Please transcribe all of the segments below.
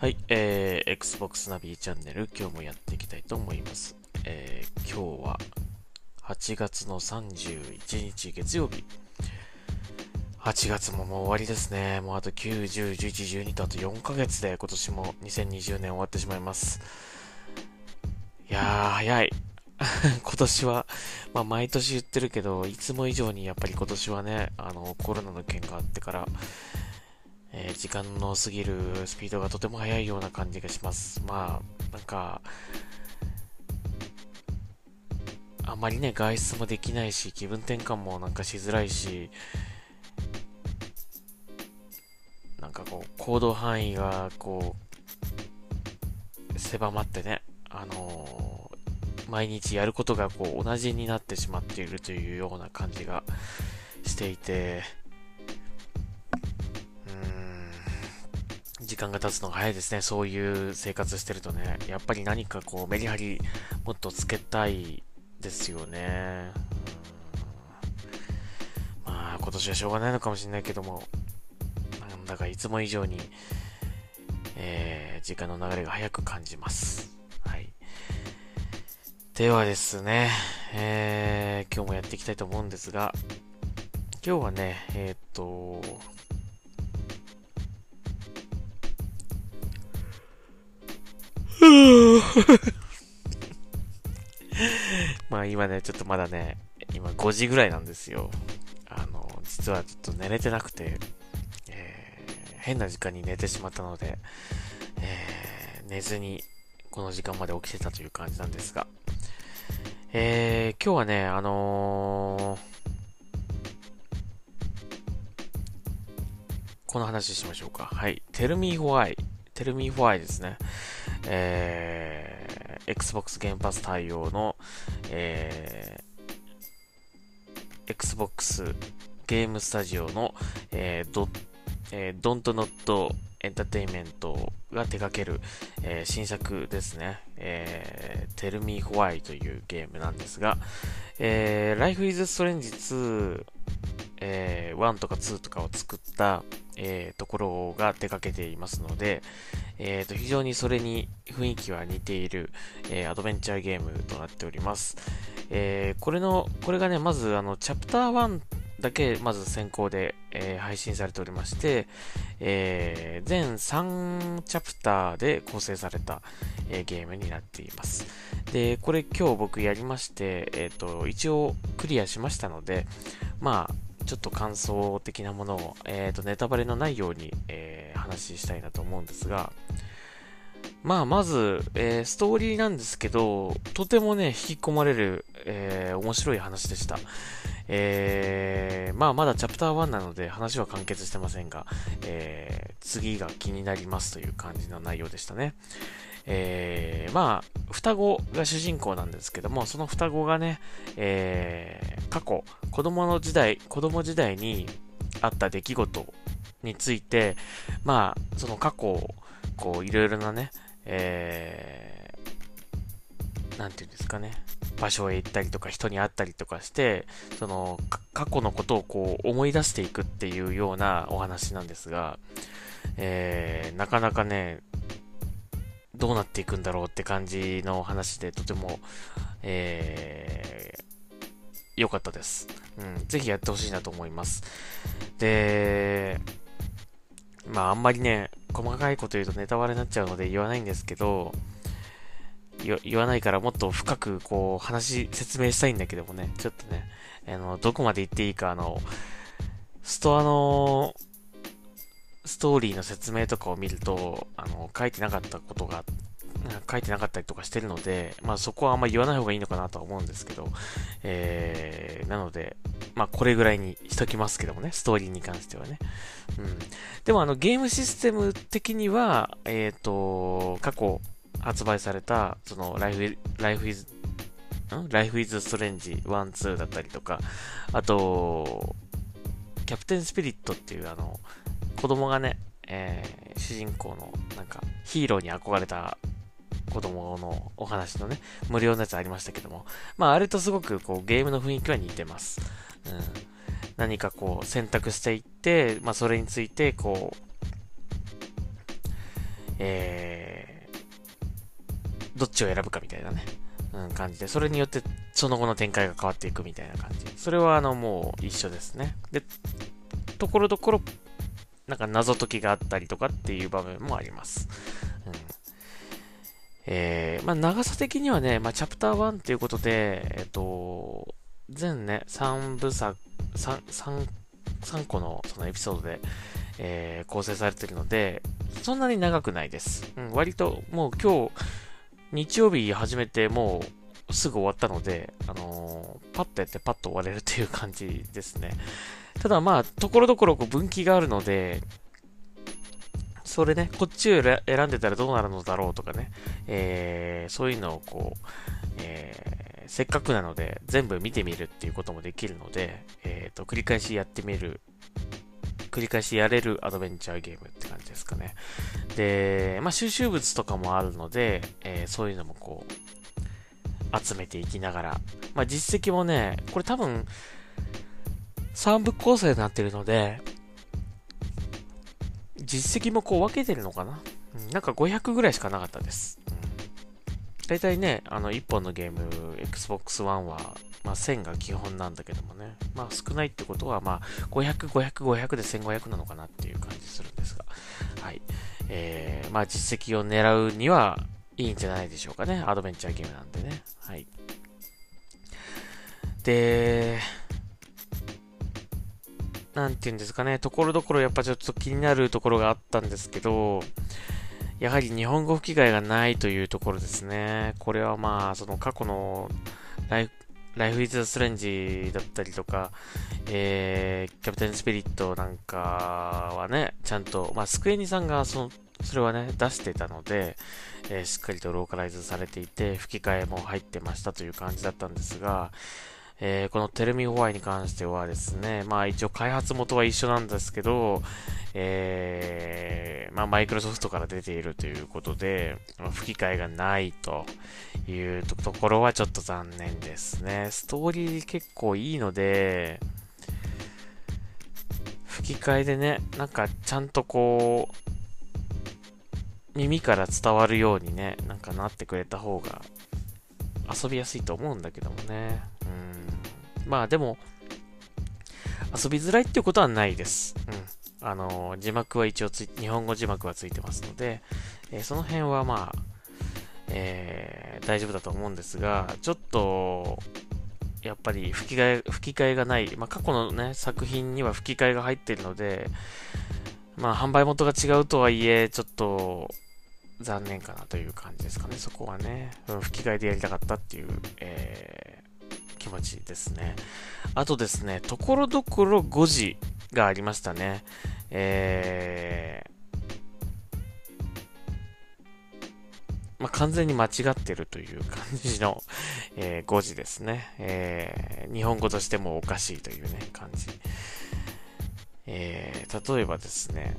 はい、えー、Xbox ナビチャンネル今日もやっていきたいと思います。えー、今日は8月の31日月曜日。8月ももう終わりですね。もうあと9、10、11、12とあと4ヶ月で今年も2020年終わってしまいます。いやー、早い。今年は、まあ毎年言ってるけど、いつも以上にやっぱり今年はね、あの、コロナの件があってから、えー、時間の過ぎるスピードがとても速いような感じがします。まあ、なんか、あまりね、外出もできないし、気分転換もなんかしづらいし、なんかこう、行動範囲がこう、狭まってね、あのー、毎日やることがこう、同じになってしまっているというような感じがしていて、時間が経つのが早いですね。そういう生活してるとね。やっぱり何かこうメリハリもっとつけたいですよね。まあ今年はしょうがないのかもしれないけども、なんだかいつも以上に、えー、時間の流れが早く感じます。はい。ではですね、えー、今日もやっていきたいと思うんですが、今日はね、えー、っと、まあ今ね、ちょっとまだね、今5時ぐらいなんですよ。あの、実はちょっと寝れてなくて、えー、変な時間に寝てしまったので、えー、寝ずにこの時間まで起きてたという感じなんですが、えー、今日はね、あの、この話しましょうか。はい。Tell me why. Tell me why ですね。えー、Xbox 原発対応の、えー、Xbox ゲームスタジオの、えー、ドえー、Don't Not エンターテインメントが手掛ける、えー、新作ですね、えー、Tell Me Why というゲームなんですが、えー、Life is Strange 2、えー、1とか2とかを作った、えー、ところが手掛けていますので、えー、と非常にそれに雰囲気は似ている、えー、アドベンチャーゲームとなっております。えー、これの、これがね、まずあの、チャプター1だけまず先行で、えー、配信されておりまして、えー、全3チャプターで構成された、えー、ゲームになっています。で、これ今日僕やりまして、えっ、と、一応クリアしましたので、まあ、ちょっと感想的なものを、えっ、と、ネタバレのないように、えー、話したいなと思うんですが、まあ、まず、えー、ストーリーなんですけど、とてもね、引き込まれる、えー、面白い話でした。えー、まあ、まだチャプター1なので話は完結してませんが、えー、次が気になりますという感じの内容でしたね。えー、まあ、双子が主人公なんですけども、その双子がね、えー、過去、子供の時代、子供時代にあった出来事について、まあ、その過去を、こう、いろいろなね、えー、なんていうんですかね、場所へ行ったりとか人に会ったりとかして、その、過去のことをこう思い出していくっていうようなお話なんですが、えー、なかなかね、どうなっていくんだろうって感じの話で、とても、えー、良かったです。うん、ぜひやってほしいなと思います。で、まああんまりね、細かいこと言うとネタバレになっちゃうので言わないんですけど、言わないからもっと深くこう話、説明したいんだけどもね、ちょっとね、あの、どこまで言っていいか、あの、ストアのストーリーの説明とかを見ると、あの、書いてなかったことが、書いてなかったりとかしてるので、まあそこはあんまり言わない方がいいのかなとは思うんですけど、えー、なので、まあこれぐらいにしときますけどもね、ストーリーに関してはね。うん。でもあのゲームシステム的には、えっ、ー、と、過去発売された、その、Life, Life is, ん？Life is Strange 1、2だったりとか、あと、キャプテンスピリットっていうあの、子供がね、えー、主人公のなんかヒーローに憧れた子供のお話のね、無料のやつありましたけども、まああれとすごくこうゲームの雰囲気は似てます。うん。何かこう選択していって、まあそれについてこう、えー、どっちを選ぶかみたいなね、うん、感じで、それによってその後の展開が変わっていくみたいな感じ。それはあのもう一緒ですね。で、ところどころ、なんか謎解きがあったりとかっていう場面もあります。えー、まあ、長さ的にはね、まあ、チャプター1っていうことで、えっ、と、全ね、3部作、3、3、3個のそのエピソードで、えー、構成されているので、そんなに長くないです。うん、割ともう今日、日曜日始めてもうすぐ終わったので、あのー、パッとやってパッと終われるっていう感じですね。ただまあ、ところどころこう分岐があるので、それね、こっちを選んでたらどうなるのだろうとかね、えー、そういうのをこう、えー、せっかくなので全部見てみるっていうこともできるので、えっ、ー、と、繰り返しやってみる、繰り返しやれるアドベンチャーゲームって感じですかね。で、まあ、収集物とかもあるので、えー、そういうのもこう、集めていきながら、まあ、実績もね、これ多分、3部構成になってるので、実績もこう分けてるのかな、うん、なんか500ぐらいしかなかったです。うん、大体ね、あの1本のゲーム、Xbox One は、まあ、1000が基本なんだけどもね、まあ少ないってことは、まあ500、500、500で1500なのかなっていう感じするんですが、はい。えー、まあ実績を狙うにはいいんじゃないでしょうかね。アドベンチャーゲームなんでね。はい。で、なんて言うんですかね、ところどころやっぱちょっと気になるところがあったんですけど、やはり日本語吹き替えがないというところですね。これはまあ、その過去のライフ、ライフイズ・ストレンジだったりとか、えー、キャプテン・スピリットなんかはね、ちゃんと、まあ、スクエニさんがその、それはね、出してたので、えー、しっかりとローカライズされていて、吹き替えも入ってましたという感じだったんですが、えー、このテルミホワイに関してはですね、まあ一応開発元は一緒なんですけど、えー、まあマイクロソフトから出ているということで、吹き替えがないというところはちょっと残念ですね。ストーリー結構いいので、吹き替えでね、なんかちゃんとこう、耳から伝わるようにね、なんかなってくれた方が遊びやすいと思うんだけどもね。まあでも、遊びづらいっていうことはないです。うん。あの、字幕は一応つい、日本語字幕はついてますので、えー、その辺はまあ、えー、大丈夫だと思うんですが、ちょっと、やっぱり吹き替え、吹き替えがない、まあ、過去のね、作品には吹き替えが入ってるので、まあ、販売元が違うとはいえ、ちょっと、残念かなという感じですかね、そこはね。吹き替えでやりたかったっていう、えー、気持ちですね。あとですね、ところどころ5時がありましたね。えー、まあ、完全に間違ってるという感じの、えー、5時ですね、えー。日本語としてもおかしいというね、感じ。えー、例えばですね、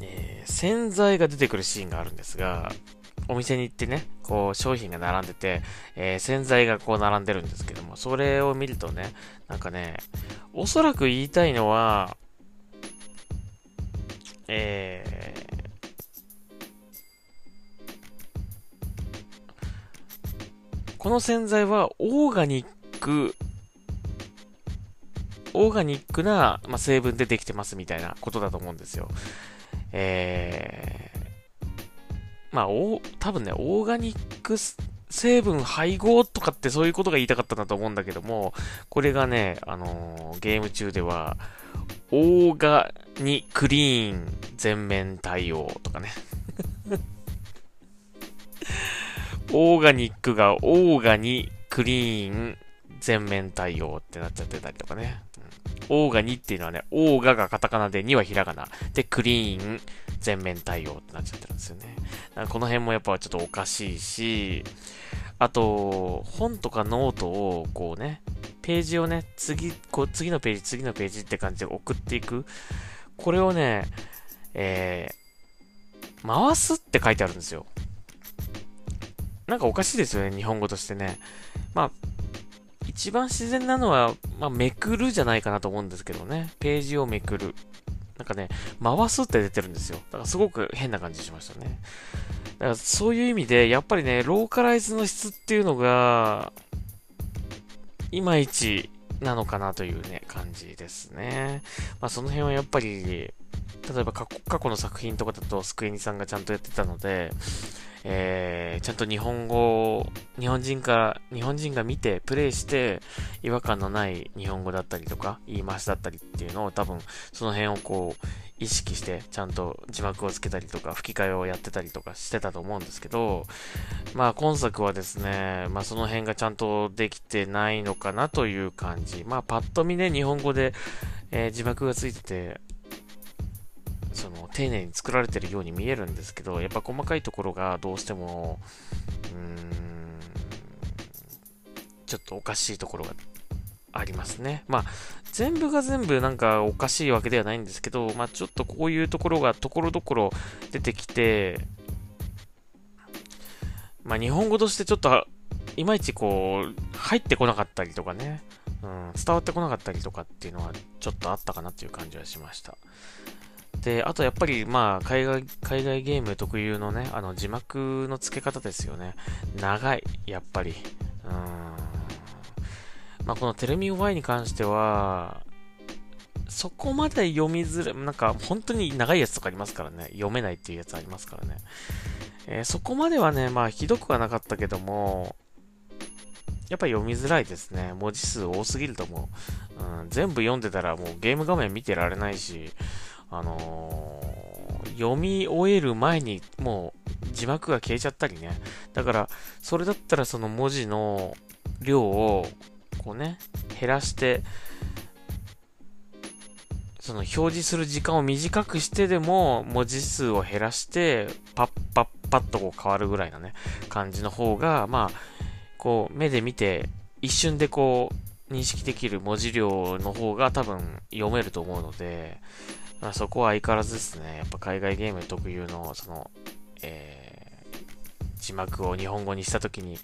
え洗剤が出てくるシーンがあるんですが、お店に行ってね、こう商品が並んでて、えー、洗剤がこう並んでるんですけども、それを見るとね、なんかね、おそらく言いたいのは、えー、この洗剤はオーガニック、オーガニックな、まあ、成分でできてますみたいなことだと思うんですよ。えー、まあ、お、多分ね、オーガニック成分配合とかってそういうことが言いたかったんだと思うんだけども、これがね、あのー、ゲーム中では、オーガニクリーン全面対応とかね。オーガニックがオーガニクリーン全面対応ってなっちゃってたりとかね。オーガ2っていうのはね、オーガがカタカナで2はひらがな。で、クリーン、全面対応ってなっちゃってるんですよね。この辺もやっぱちょっとおかしいし、あと、本とかノートをこうね、ページをね、次、こう次のページ、次のページって感じで送っていく。これをね、えー、回すって書いてあるんですよ。なんかおかしいですよね、日本語としてね。まあ、一番自然なのは、まあ、めくるじゃないかなと思うんですけどね。ページをめくる。なんかね、回すって出てるんですよ。だからすごく変な感じしましたね。だからそういう意味で、やっぱりね、ローカライズの質っていうのが、いまいちなのかなというね、感じですね。まあその辺はやっぱり、例えば過去の作品とかだとスクエニさんがちゃんとやってたので、えー、ちゃんと日本語、日本人から、日本人が見て、プレイして、違和感のない日本語だったりとか、言い回しだったりっていうのを多分、その辺をこう、意識して、ちゃんと字幕をつけたりとか、吹き替えをやってたりとかしてたと思うんですけど、まあ今作はですね、まあその辺がちゃんとできてないのかなという感じ。まあパッと見ね、日本語で、えー、字幕がついてて、その丁寧に作られてるように見えるんですけど、やっぱ細かいところがどうしても、うーん、ちょっとおかしいところがありますね。まあ、全部が全部なんかおかしいわけではないんですけど、まあちょっとこういうところがところどころ出てきて、まあ日本語としてちょっといまいちこう、入ってこなかったりとかね、うん、伝わってこなかったりとかっていうのはちょっとあったかなっていう感じはしました。で、あとやっぱり、まあ、海外、海外ゲーム特有のね、あの、字幕の付け方ですよね。長い、やっぱり。うん。まあ、このテレミュー Y に関しては、そこまで読みづらい、なんか、本当に長いやつとかありますからね。読めないっていうやつありますからね。えー、そこまではね、まあ、ひどくはなかったけども、やっぱ読みづらいですね。文字数多すぎると思う。うん、全部読んでたらもうゲーム画面見てられないし、あのー、読み終える前にもう字幕が消えちゃったりね。だから、それだったらその文字の量を、こうね、減らして、その表示する時間を短くしてでも文字数を減らして、パッパッパッとこう変わるぐらいのね、感じの方が、まあ、こう目で見て一瞬でこう認識できる文字量の方が多分読めると思うので、まあ、そこは相変わらずですね、やっぱ海外ゲーム特有の、その、えー、字幕を日本語にしたときに、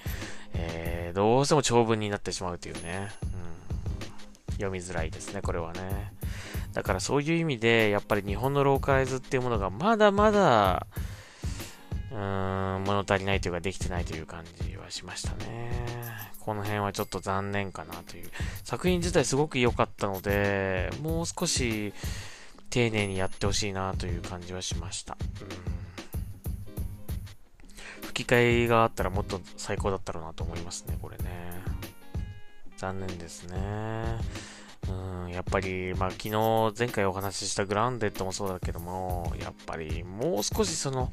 えー、どうしても長文になってしまうというね、うん、読みづらいですね、これはね。だからそういう意味で、やっぱり日本のローカライズっていうものがまだまだ、うーん、物足りないというか、できてないという感じはしましたね。この辺はちょっと残念かなという。作品自体すごく良かったので、もう少し、丁寧にやってほしいなという感じはしました。うん、吹き替えがあったらもっと最高だったろうなと思いますね、これね。残念ですね。うん、やっぱり、まあ、昨日、前回お話ししたグランデッドもそうだけども、やっぱり、もう少しその、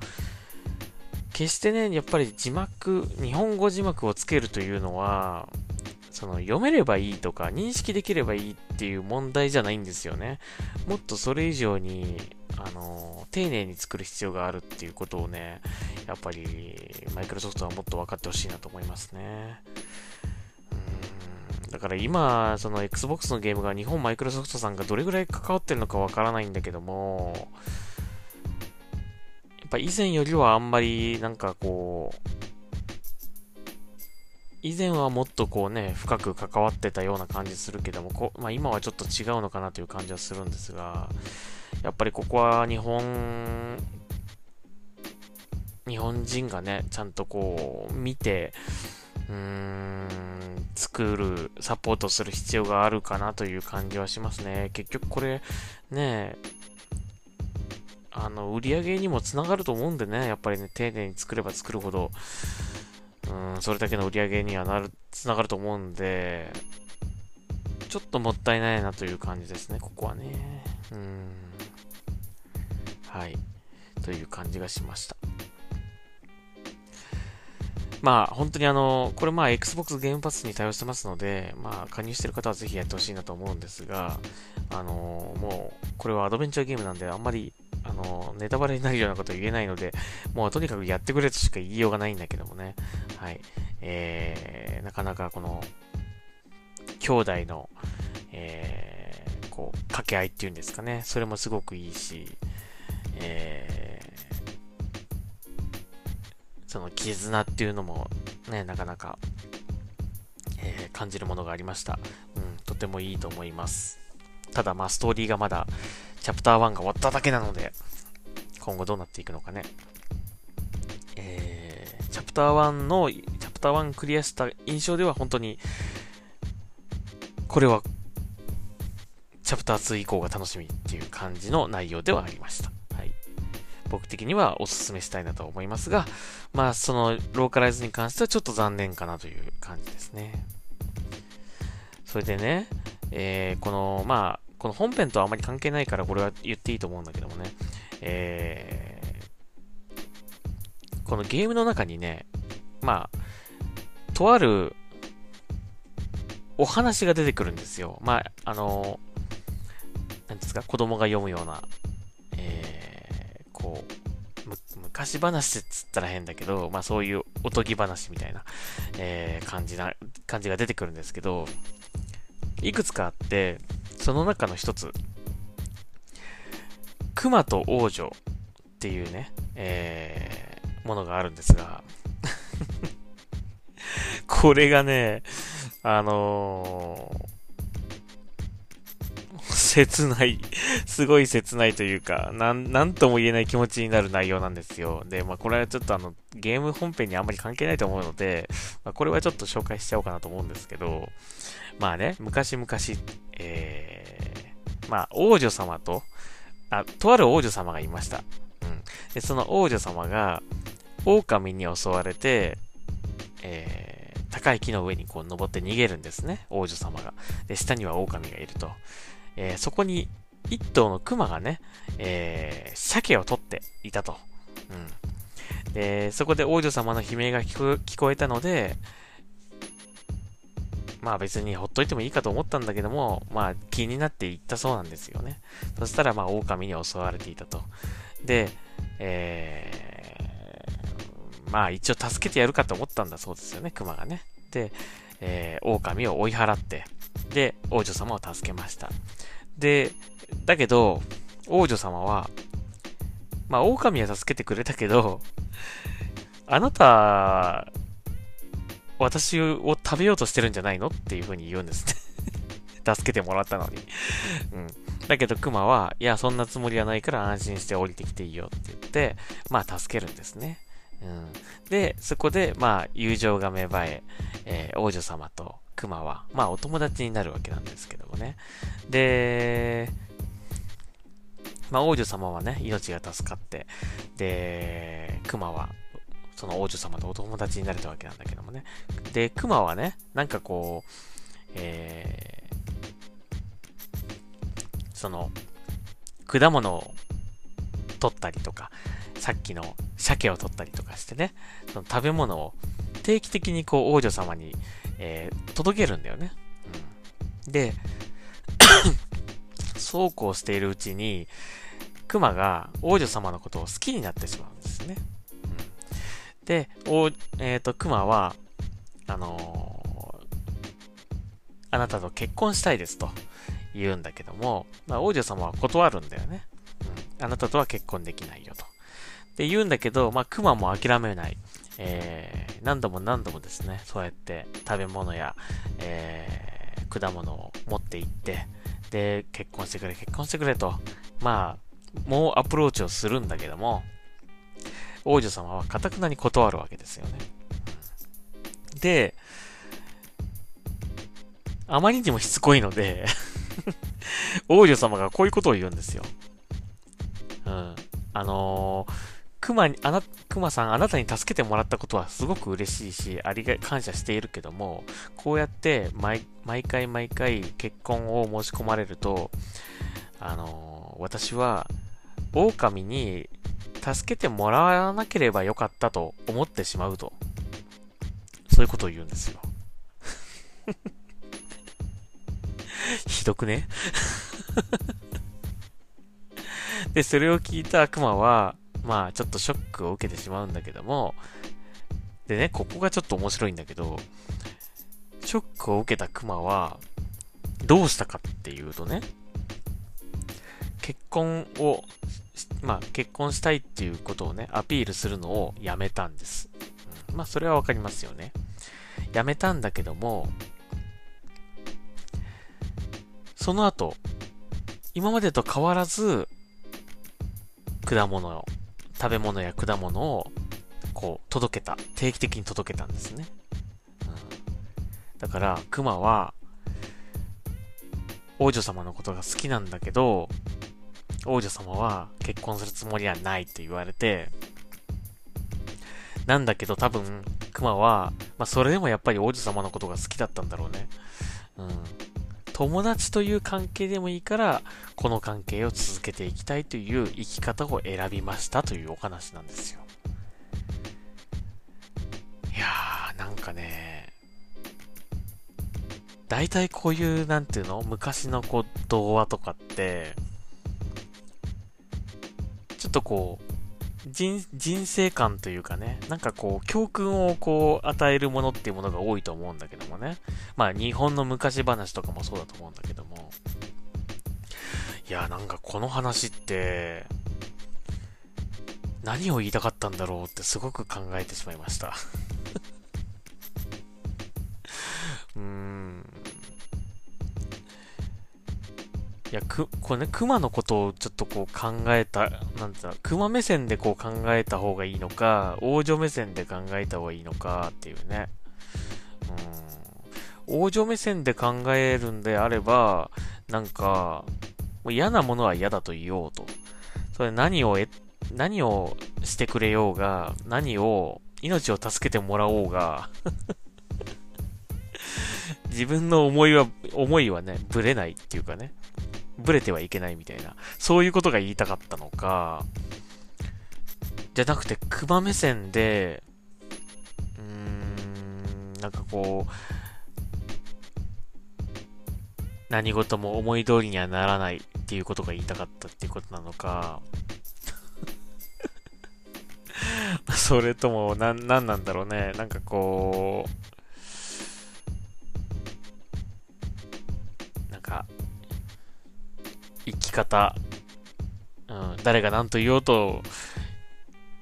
決してね、やっぱり字幕、日本語字幕をつけるというのは、その読めればいいとか認識できればいいっていう問題じゃないんですよね。もっとそれ以上に、あの、丁寧に作る必要があるっていうことをね、やっぱり、マイクロソフトはもっと分かってほしいなと思いますね。だから今、その Xbox のゲームが日本マイクロソフトさんがどれぐらい関わってるのかわからないんだけども、やっぱ以前よりはあんまりなんかこう、以前はもっとこうね、深く関わってたような感じするけども、こまあ、今はちょっと違うのかなという感じはするんですが、やっぱりここは日本、日本人がね、ちゃんとこう、見て、うーん、作る、サポートする必要があるかなという感じはしますね。結局これ、ね、あの、売り上げにもつながると思うんでね、やっぱりね、丁寧に作れば作るほど、うん、それだけの売り上げにはなる、つながると思うんで、ちょっともったいないなという感じですね、ここはね。うん。はい。という感じがしました。まあ、本当にあの、これまあ、Xbox ゲームパスに対応してますので、まあ、加入してる方はぜひやってほしいなと思うんですが、あの、もう、これはアドベンチャーゲームなんで、あんまりあの、ネタバレになるようなこと言えないので、もうとにかくやってくれとしか言いようがないんだけどもね。はい。えー、なかなかこの、兄弟の、えー、こう、掛け合いっていうんですかね。それもすごくいいし、えー、その絆っていうのもね、なかなか、えー、感じるものがありました。うん、とてもいいと思います。ただ、まあ、ストーリーがまだ、チャプター1が終わっただけなので、今後どうなっていくのかね。えー、チャプター1の、チャプター1クリアした印象では本当に、これは、チャプター2以降が楽しみっていう感じの内容ではありました。はい。僕的にはおすすめしたいなと思いますが、まあ、そのローカライズに関してはちょっと残念かなという感じですね。それでね、えー、この、まあ、この本編とはあまり関係ないからこれは言っていいと思うんだけどもね、えー、このゲームの中にね、まあ、とあるお話が出てくるんですよ。まあ、あの、なんですか、子供が読むような、えー、こう、昔話っつったら変だけど、まあそういうおとぎ話みたいな、えー、感じな、感じが出てくるんですけど、いくつかあって、その中の一つ、熊と王女っていうね、えー、ものがあるんですが これがね、あのー、切ない、すごい切ないというか、なん、なんとも言えない気持ちになる内容なんですよ。で、まあこれはちょっとあの、ゲーム本編にあんまり関係ないと思うので、まあ、これはちょっと紹介しちゃおうかなと思うんですけど、まあね、昔々、えー、まあ王女様と、あ、とある王女様がいました。うん。で、その王女様が、狼に襲われて、えー、高い木の上にこう登って逃げるんですね、王女様が。で、下には狼がいると。えー、そこに一頭の熊がね、えー、鮭を取っていたと。うん。で、そこで王女様の悲鳴が聞こえたので、まあ別にほっといてもいいかと思ったんだけども、まあ気になって行ったそうなんですよね。そしたらまあ狼に襲われていたと。で、えー、まあ一応助けてやるかと思ったんだそうですよね、熊がね。で、えー、狼を追い払って、で、王女様を助けました。で、だけど、王女様は、まあ狼は助けてくれたけど、あなた私を食べようとしてるんじゃないのっていう風に言うんですね 助けてもらったのにうん。だけど、熊は、いや、そんなつもりはないから安心して降りてきていいよって言って、まあ、助けるんですね。うん。で、そこで、まあ、友情が芽生え、えー、王女様と熊は、まあ、お友達になるわけなんですけどもね。で、まあ、王女様はね、命が助かって、で、熊はその王女様とお友達になれたわけなんだけどもね。で、熊はね、なんかこう、えー、その、果物を取ったりとか、さっきの鮭を取ったりとかしてね、その食べ物を定期的にこう王女様に、えー、届けるんだよね。うん、で、そうこうしているうちに、熊が王女様のことを好きになってしまうで。おえっ、ー、と、熊は、あのー、あなたと結婚したいですと言うんだけども、まあ、王女様は断るんだよね。うん。あなたとは結婚できないよと。で、言うんだけど、まあ、熊も諦めない。えー、何度も何度もですね、そうやって食べ物や、えー、果物を持って行って、で、結婚してくれ、結婚してくれと。まあ、もうアプローチをするんだけども、王女様はかたくなに断るわけですよね。で、あまりにもしつこいので 王女様がこういうことを言うんですよ。うん。あのー、熊に、あな、熊さん、あなたに助けてもらったことはすごく嬉しいし、ありが、感謝しているけども、こうやって毎、毎回毎回結婚を申し込まれると、あのー、私は、狼に助けてもらわなければよかったと思ってしまうと。そういうことを言うんですよ。ひどくね？で、それを聞いた悪魔は、まあ、ちょっとショックを受けてしまうんだけども、でね、ここがちょっと面白いんだけど、ショックを受けたクマは、どうしたかっていうとね、結婚をまあ、結婚したいっていうことをね、アピールするのをやめたんです。うん、まあ、それはわかりますよね。やめたんだけども、その後、今までと変わらず、果物を、食べ物や果物を、こう、届けた。定期的に届けたんですね。うん、だから、熊は、王女様のことが好きなんだけど、王女様は結婚するつもりはないって言われて、なんだけど多分、熊は、まあそれでもやっぱり王子様のことが好きだったんだろうね。うん。友達という関係でもいいから、この関係を続けていきたいという生き方を選びましたというお話なんですよ。いやー、なんかね、大体こういう、なんていうの？昔のこう、童話とかって、ちょっとこう、人、人生観というかね、なんかこう、教訓をこう、与えるものっていうものが多いと思うんだけどもね。まあ、日本の昔話とかもそうだと思うんだけども。いや、なんかこの話って、何を言いたかったんだろうってすごく考えてしまいました うーん。いや、く、これね、熊のことをちょっとこう考えた、なんていうの、熊目線でこう考えた方がいいのか、王女目線で考えた方がいいのかっていうね。うん。王女目線で考えるんであれば、なんか、もう嫌なものは嫌だと言おうと。それ何をえ、何をしてくれようが、何を、命を助けてもらおうが 自分の思いは、思いはね、ぶれないっていうかね。ブレてはいけないみたいな、そういうことが言いたかったのか、じゃなくて、熊目線で、うーん、なんかこう、何事も思い通りにはならないっていうことが言いたかったっていうことなのか、それとも、な、なんなんだろうね。なんかこう、方、うん、誰が何と言おうと、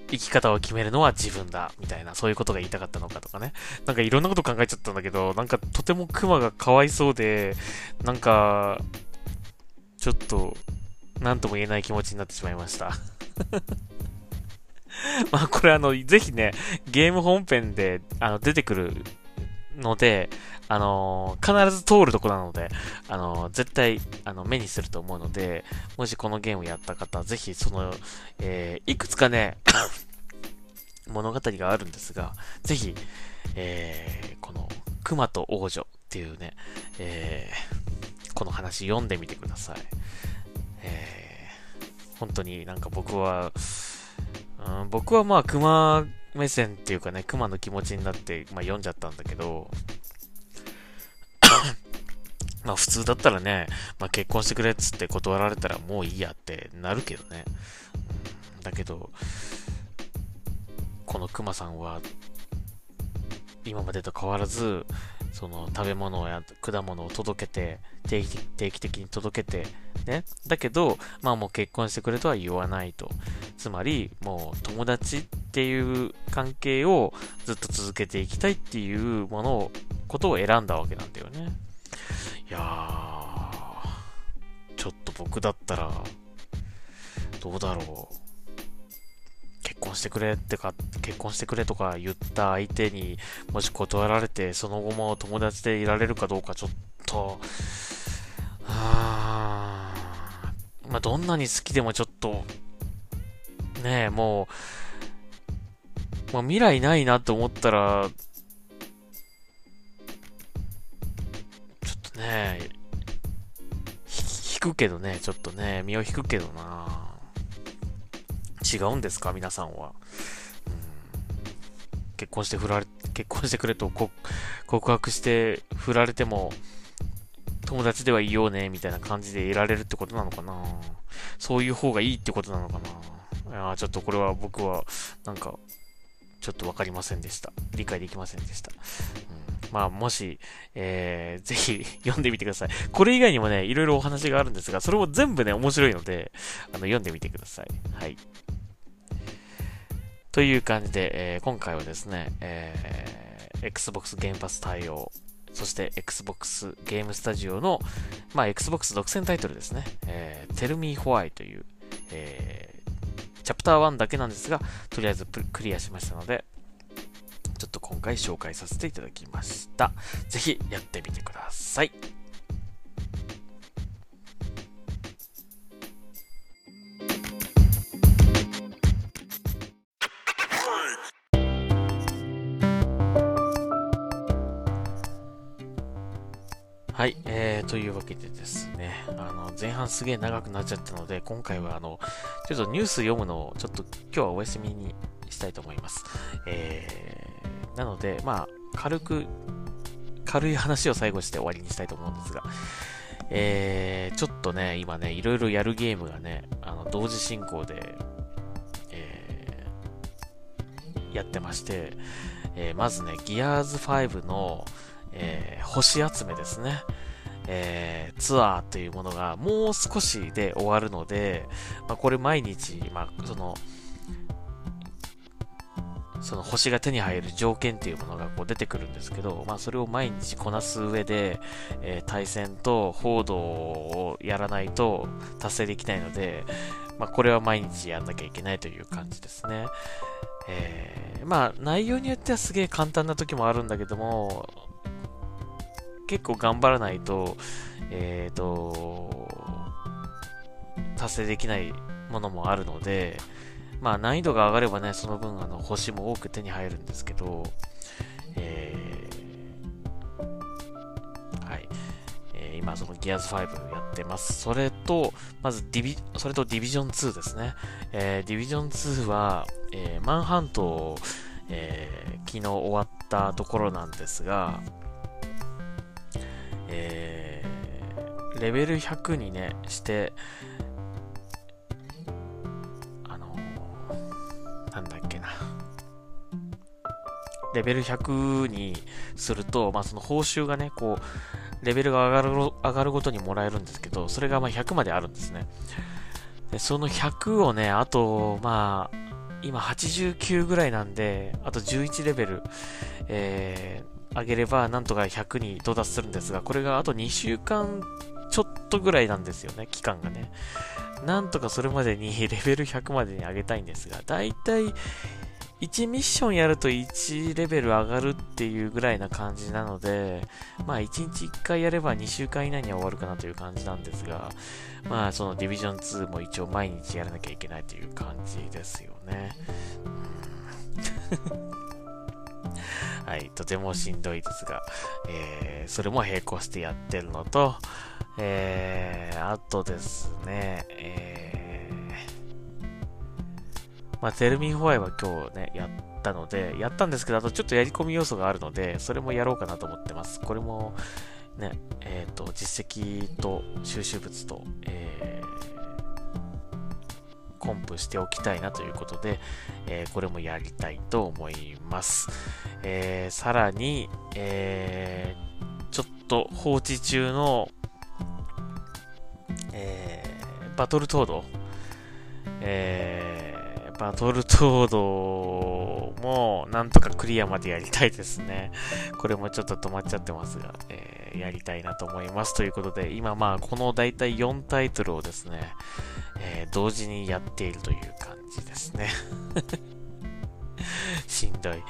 生き方を決めるのは自分だ、みたいな、そういうことが言いたかったのかとかね。なんかいろんなこと考えちゃったんだけど、なんかとてもクマがかわいそうで、なんか、ちょっと、なんとも言えない気持ちになってしまいました。まあこれあの、ぜひね、ゲーム本編で、あの、出てくるので、あのー、必ず通るとこなので、あのー、絶対、あの、目にすると思うので、もしこのゲームやった方、ぜひその、えー、いくつかね、物語があるんですが、ぜひ、えー、この、熊と王女っていうね、えー、この話読んでみてください。えー、本当になんか僕は、うん、僕はまあ熊目線っていうかね、熊の気持ちになって、まあ、読んじゃったんだけど、まあ普通だったらね、まあ結婚してくれっつって断られたらもういいやってなるけどね。だけど、このクマさんは、今までと変わらず、その食べ物や果物を届けて、定期定期的に届けて、ね。だけど、まあもう結婚してくれとは言わないと。つまり、もう友達っていう関係をずっと続けていきたいっていうものを、ことを選んだわけなんだよね。いやー、ちょっと僕だったら、どうだろう。結婚してくれってか、結婚してくれとか言った相手にもし断られて、その後も友達でいられるかどうかちょっと、あまあ、どんなに好きでもちょっと、ねえ、もう、まあ、未来ないなと思ったら、ちょっとね、引くけどね、ちょっとね、身を引くけどな。違うんですか？皆さんは。結婚して振られ、結婚してくれと告白して振られても、友達ではいようね、みたいな感じでいられるってことなのかな？そういう方がいいってことなのかな？いやちょっとこれは僕は、なんか、ちょっとわかりませんでした。理解できませんでした。うん、まあ、もし、えー、ぜひ読んでみてください。これ以外にもね、いろいろお話があるんですが、それも全部ね、面白いので、あの、読んでみてください。はい。という感じで、えー、今回はですね、えー、Xbox 原発対応そして Xbox ゲームスタジオの、まあ、Xbox 独占タイトルですね、えー、Tell Me Why という、えー、チャプター1だけなんですが、とりあえずクリアしましたので、ちょっと今回紹介させていただきました。ぜひやってみてください。はい、けでですね、あの、前半すげえ長くなっちゃったので、今回はあの、ちょっとニュース読むのを、ちょっと今日はお休みにしたいと思います。えー、なので、まあ、軽く、軽い話を最後して終わりにしたいと思うんですが、えー、ちょっとね、今ね、いろいろやるゲームがね、あの、同時進行で、えー、やってまして、えー、まずね、ギアーズ5の、えー、星集めですね。えー、ツアーというものがもう少しで終わるので、まあ、これ毎日、まあ、その、その星が手に入る条件っていうものがこう出てくるんですけど、まあそれを毎日こなす上で、えー、対戦と報道をやらないと達成できないので、まあこれは毎日やんなきゃいけないという感じですね。えー、まあ内容によってはすげえ簡単な時もあるんだけども、結構頑張らないと、えっ、ー、と、達成できないものもあるので、まあ難易度が上がればね、その分あの星も多く手に入るんですけど、えー、はい。えー、今そのギアズ5やってます。それと、まずディビ、それとディビジョン2ですね。えー、ディビジョン2は、えー、マンハントを、えー、昨日終わったところなんですが、えー、レベル100にね、して、あのー、なんだっけな。レベル100にすると、まあ、その報酬がね、こう、レベルが上がる上がるごとにもらえるんですけど、それがまあ100まであるんですね。で、その100をね、あと、まあ、今89ぐらいなんで、あと11レベル、えー、上げれば、なんとか100に到達するんですが、これがあと2週間ちょっとぐらいなんですよね、期間がね。なんとかそれまでにレベル100までに上げたいんですが、だいたい1ミッションやると1レベル上がるっていうぐらいな感じなので、まあ1日1回やれば2週間以内には終わるかなという感じなんですが、まあそのディビジョン2も一応毎日やらなきゃいけないという感じですよね。はい、とてもしんどいですが、えー、それも並行してやってるのと、えー、あとですね、えー、まあ、テルミンホワイは今日ね、やったので、やったんですけど、あとちょっとやり込み要素があるので、それもやろうかなと思ってます。これも、ね、えっ、ー、と、実績と収集物と、えー、コンプしておきたいなということで、えー、これもやりたいと思います。えー、さらに、えー、ちょっと放置中の、えー、バトルトード、えー、バトルトードもなんとかクリアまでやりたいですね。これもちょっと止まっちゃってますが、えー、やりたいなと思います。ということで、今まあこの大体4タイトルをですね、えー、同時にやっているという感じですね。しんどい。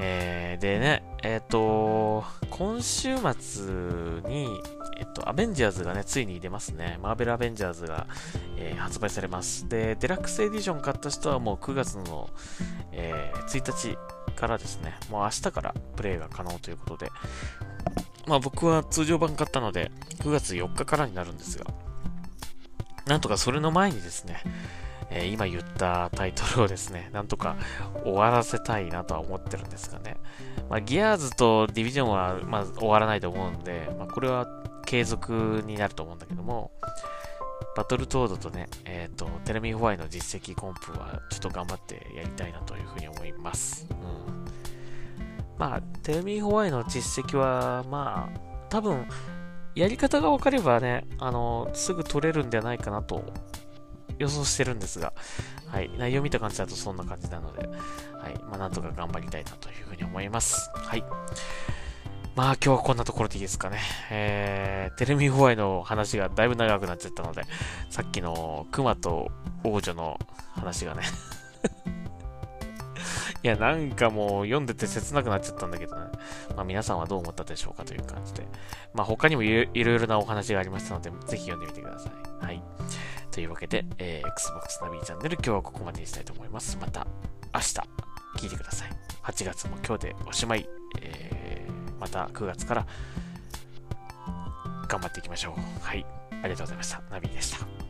えー、でね、えっ、と、今週末に、えっと、アベンジャーズがね、ついに出ますね。マーベルアベンジャーズが、えー、発売されます。で、デラックスエディション買った人はもう9月の、えー、1日からですね、もう明日からプレイが可能ということで、まあ僕は通常版買ったので、9月4日からになるんですが、なんとかそれの前にですね、えー、今言ったタイトルをですね、なんとか終わらせたいなとは思ってるんですがね。まあ、ギアーズとディビジョンは、まあ、終わらないと思うんで、まあ、これは継続になると思うんだけども、バトルトードとね、えっ、ー、と、テレミホワイの実績コンプはちょっと頑張ってやりたいなというふうに思います。うん。まあ、テレミホワイの実績は、まあ、多分、やり方が分かればね、あの、すぐ取れるんではないかなと予想してるんですが、はい、内容見た感じだとそんな感じなので、はい、まあ、なんとか頑張りたいなというふうに思います。はい。まあ今日はこんなところでいいですかね。えー、テレミフォアイの話がだいぶ長くなっちゃったので、さっきの熊と王女の話がね いや、なんかもう読んでて切なくなっちゃったんだけどね。まあ皆さんはどう思ったでしょうかという感じで。まあ他にもいろいろなお話がありましたので、ぜひ読んでみてください。はい。というわけで、えー、Xbox ナビチャンネル今日はここまでにしたいと思います。また明日聞いてください。8月も今日でおしまい。えー、また9月から頑張っていきましょう。はい。ありがとうございました。ナビでした。